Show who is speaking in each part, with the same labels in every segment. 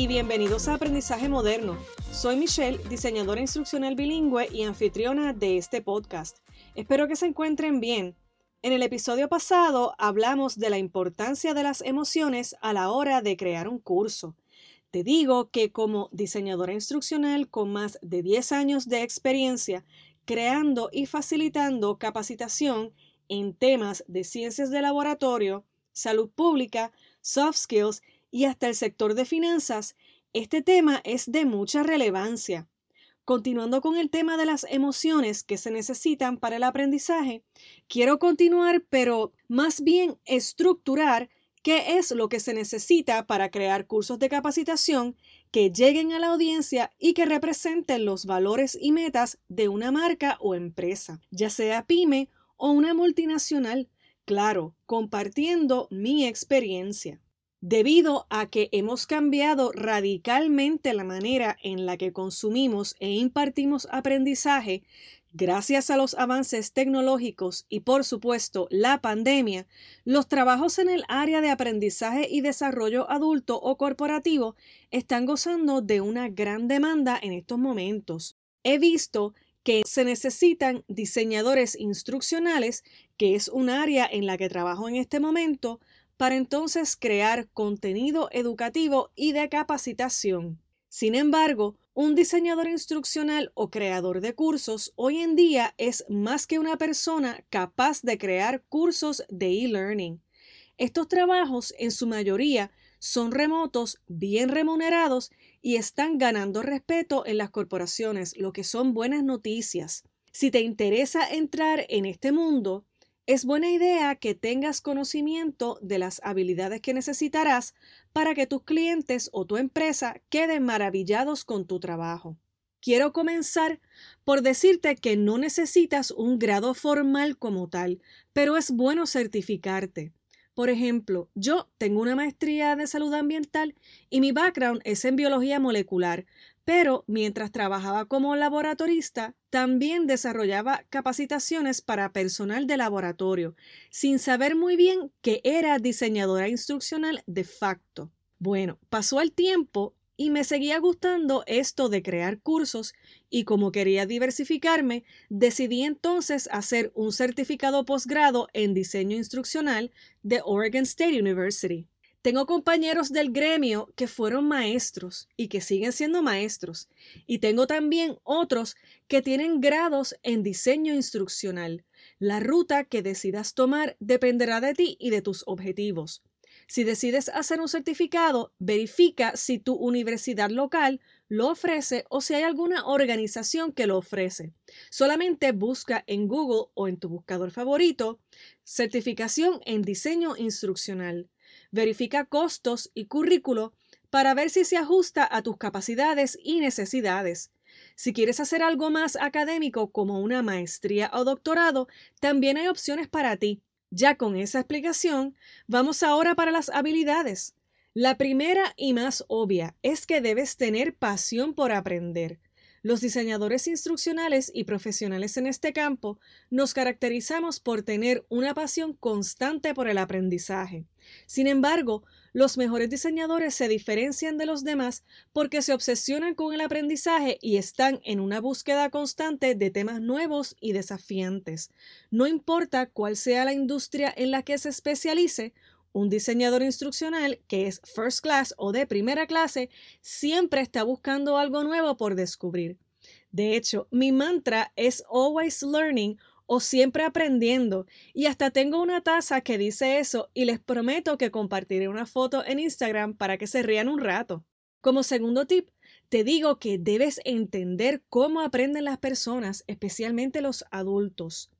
Speaker 1: bienvenidos a Aprendizaje Moderno. Soy Michelle, diseñadora instruccional bilingüe y anfitriona de este podcast. Espero que se encuentren bien. En el episodio pasado hablamos de la importancia de las emociones a la hora de crear un curso. Te digo que como diseñadora instruccional con más de 10 años de experiencia creando y facilitando capacitación en temas de ciencias de laboratorio, salud pública, soft skills y hasta el sector de finanzas, este tema es de mucha relevancia. Continuando con el tema de las emociones que se necesitan para el aprendizaje, quiero continuar, pero más bien estructurar qué es lo que se necesita para crear cursos de capacitación que lleguen a la audiencia y que representen los valores y metas de una marca o empresa, ya sea pyme o una multinacional, claro, compartiendo mi experiencia. Debido a que hemos cambiado radicalmente la manera en la que consumimos e impartimos aprendizaje, gracias a los avances tecnológicos y por supuesto la pandemia, los trabajos en el área de aprendizaje y desarrollo adulto o corporativo están gozando de una gran demanda en estos momentos. He visto que se necesitan diseñadores instruccionales, que es un área en la que trabajo en este momento, para entonces crear contenido educativo y de capacitación. Sin embargo, un diseñador instruccional o creador de cursos hoy en día es más que una persona capaz de crear cursos de e-learning. Estos trabajos en su mayoría son remotos, bien remunerados y están ganando respeto en las corporaciones, lo que son buenas noticias. Si te interesa entrar en este mundo, es buena idea que tengas conocimiento de las habilidades que necesitarás para que tus clientes o tu empresa queden maravillados con tu trabajo. Quiero comenzar por decirte que no necesitas un grado formal como tal, pero es bueno certificarte. Por ejemplo, yo tengo una maestría de salud ambiental y mi background es en biología molecular, pero mientras trabajaba como laboratorista, también desarrollaba capacitaciones para personal de laboratorio, sin saber muy bien que era diseñadora instruccional de facto. Bueno, pasó el tiempo y me seguía gustando esto de crear cursos y como quería diversificarme, decidí entonces hacer un certificado posgrado en diseño instruccional de Oregon State University. Tengo compañeros del gremio que fueron maestros y que siguen siendo maestros. Y tengo también otros que tienen grados en diseño instruccional. La ruta que decidas tomar dependerá de ti y de tus objetivos. Si decides hacer un certificado, verifica si tu universidad local lo ofrece o si hay alguna organización que lo ofrece. Solamente busca en Google o en tu buscador favorito certificación en diseño instruccional verifica costos y currículo para ver si se ajusta a tus capacidades y necesidades. Si quieres hacer algo más académico como una maestría o doctorado, también hay opciones para ti. Ya con esa explicación, vamos ahora para las habilidades. La primera y más obvia es que debes tener pasión por aprender. Los diseñadores instruccionales y profesionales en este campo nos caracterizamos por tener una pasión constante por el aprendizaje. Sin embargo, los mejores diseñadores se diferencian de los demás porque se obsesionan con el aprendizaje y están en una búsqueda constante de temas nuevos y desafiantes. No importa cuál sea la industria en la que se especialice, un diseñador instruccional que es first class o de primera clase siempre está buscando algo nuevo por descubrir. De hecho, mi mantra es always learning o siempre aprendiendo y hasta tengo una taza que dice eso y les prometo que compartiré una foto en Instagram para que se rían un rato. Como segundo tip, te digo que debes entender cómo aprenden las personas, especialmente los adultos.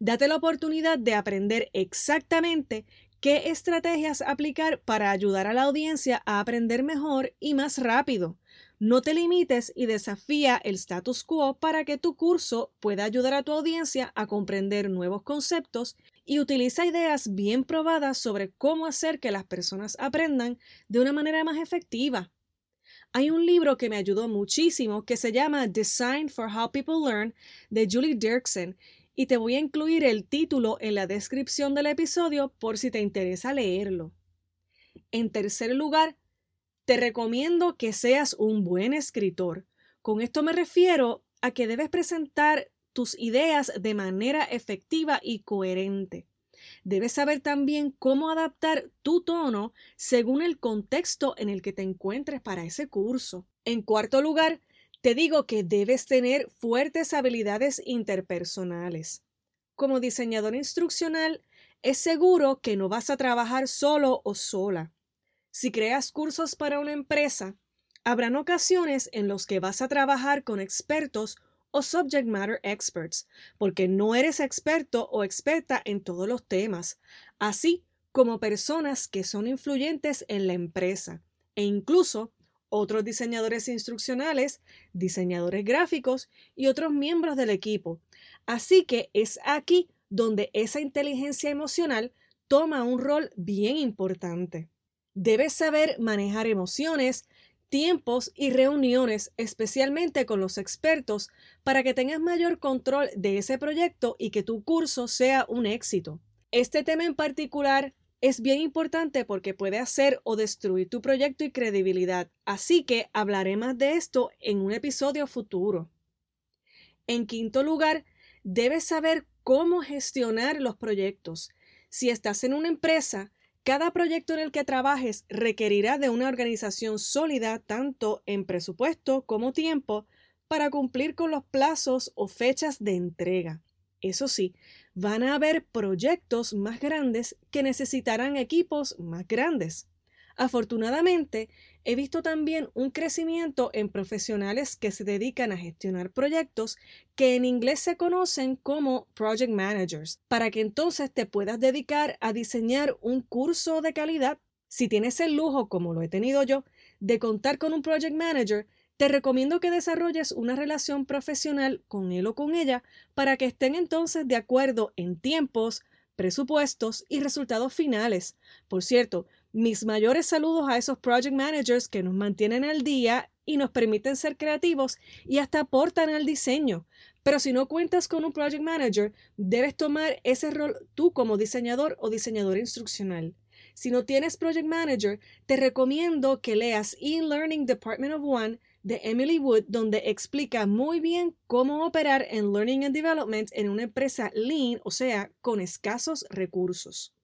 Speaker 1: Date la oportunidad de aprender exactamente ¿Qué estrategias aplicar para ayudar a la audiencia a aprender mejor y más rápido? No te limites y desafía el status quo para que tu curso pueda ayudar a tu audiencia a comprender nuevos conceptos y utiliza ideas bien probadas sobre cómo hacer que las personas aprendan de una manera más efectiva. Hay un libro que me ayudó muchísimo que se llama Design for How People Learn de Julie Dirksen y te voy a incluir el título en la descripción del episodio por si te interesa leerlo. En tercer lugar, Te recomiendo que seas un buen escritor. Con esto me refiero a que debes presentar tus ideas de manera efectiva y coherente. Debes saber también cómo adaptar tu tono según el contexto en el que te encuentres para ese curso. En cuarto lugar, te digo que debes tener fuertes habilidades interpersonales. Como diseñador instruccional, es seguro que no vas a trabajar solo o sola. Si creas cursos para una empresa, habrán ocasiones en los que vas a trabajar con expertos o subject matter experts, porque no eres experto o experta en todos los temas, así como personas que son influyentes en la empresa e incluso otros diseñadores instruccionales, diseñadores gráficos y otros miembros del equipo. Así que es aquí donde esa inteligencia emocional toma un rol bien importante. Debes saber manejar emociones, tiempos y reuniones, especialmente con los expertos, para que tengas mayor control de ese proyecto y que tu curso sea un éxito. Este tema en particular es bien importante porque puede hacer o destruir tu proyecto y credibilidad, así que hablaré más de esto en un episodio futuro. En quinto lugar, debes saber cómo gestionar los proyectos. Si estás en una empresa, cada proyecto en el que trabajes requerirá de una organización sólida tanto en presupuesto como tiempo para cumplir con los plazos o fechas de entrega. Eso sí, van a haber proyectos más grandes que necesitarán equipos más grandes. Afortunadamente, he visto también un crecimiento en profesionales que se dedican a gestionar proyectos que en inglés se conocen como project managers, para que entonces te puedas dedicar a diseñar un curso de calidad. Si tienes el lujo, como lo he tenido yo, de contar con un project manager, te recomiendo que desarrolles una relación profesional con él o con ella para que estén entonces de acuerdo en tiempos, presupuestos y resultados finales. Por cierto, mis mayores saludos a esos project managers que nos mantienen al día y nos permiten ser creativos y hasta aportan al diseño. Pero si no cuentas con un project manager, debes tomar ese rol tú como diseñador o diseñador instruccional. Si no tienes project manager, te recomiendo que leas E-Learning Department of One de Emily Wood, donde explica muy bien cómo operar en Learning and Development en una empresa lean, o sea, con escasos recursos.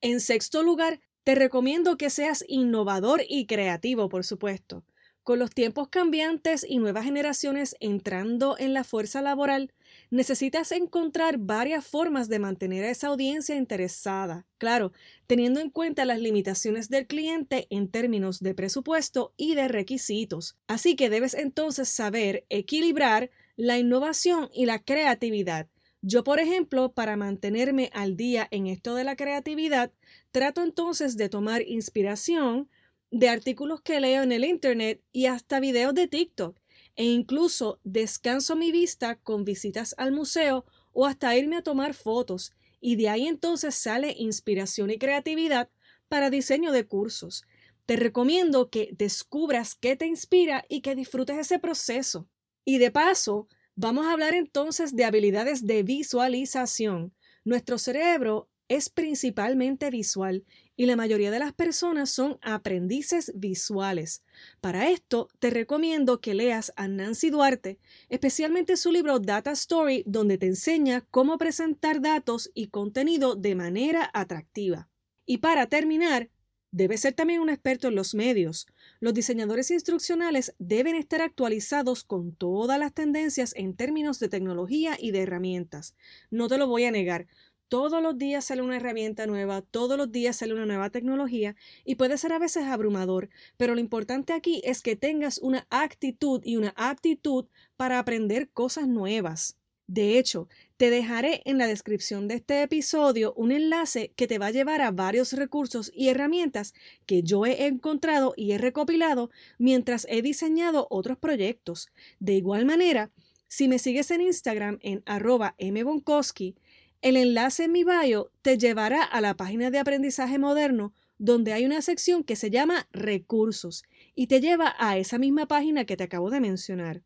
Speaker 1: En sexto lugar, te recomiendo que seas innovador y creativo, por supuesto. Con los tiempos cambiantes y nuevas generaciones entrando en la fuerza laboral, necesitas encontrar varias formas de mantener a esa audiencia interesada, claro, teniendo en cuenta las limitaciones del cliente en términos de presupuesto y de requisitos. Así que debes entonces saber equilibrar la innovación y la creatividad, yo, por ejemplo, para mantenerme al día en esto de la creatividad, trato entonces de tomar inspiración de artículos que leo en el Internet y hasta videos de TikTok, e incluso descanso mi vista con visitas al museo o hasta irme a tomar fotos, y de ahí entonces sale inspiración y creatividad para diseño de cursos. Te recomiendo que descubras qué te inspira y que disfrutes ese proceso. Y de paso, Vamos a hablar entonces de habilidades de visualización. Nuestro cerebro es principalmente visual y la mayoría de las personas son aprendices visuales. Para esto, te recomiendo que leas a Nancy Duarte, especialmente su libro Data Story, donde te enseña cómo presentar datos y contenido de manera atractiva. Y para terminar, Debes ser también un experto en los medios. Los diseñadores instruccionales deben estar actualizados con todas las tendencias en términos de tecnología y de herramientas. No te lo voy a negar. Todos los días sale una herramienta nueva, todos los días sale una nueva tecnología y puede ser a veces abrumador, pero lo importante aquí es que tengas una actitud y una aptitud para aprender cosas nuevas. De hecho, te dejaré en la descripción de este episodio un enlace que te va a llevar a varios recursos y herramientas que yo he encontrado y he recopilado mientras he diseñado otros proyectos. De igual manera, si me sigues en Instagram en arroba mbonkowski, el enlace en mi bio te llevará a la página de aprendizaje moderno donde hay una sección que se llama recursos y te lleva a esa misma página que te acabo de mencionar.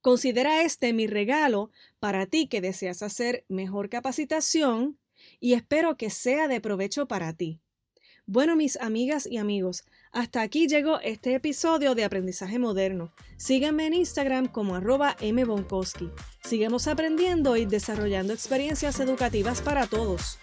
Speaker 1: Considera este mi regalo para ti que deseas hacer mejor capacitación y espero que sea de provecho para ti. Bueno, mis amigas y amigos, Hasta aquí llegó este episodio de Aprendizaje Moderno. Síganme en Instagram como arroba mbonkowski. Sigamos aprendiendo y desarrollando experiencias educativas para todos.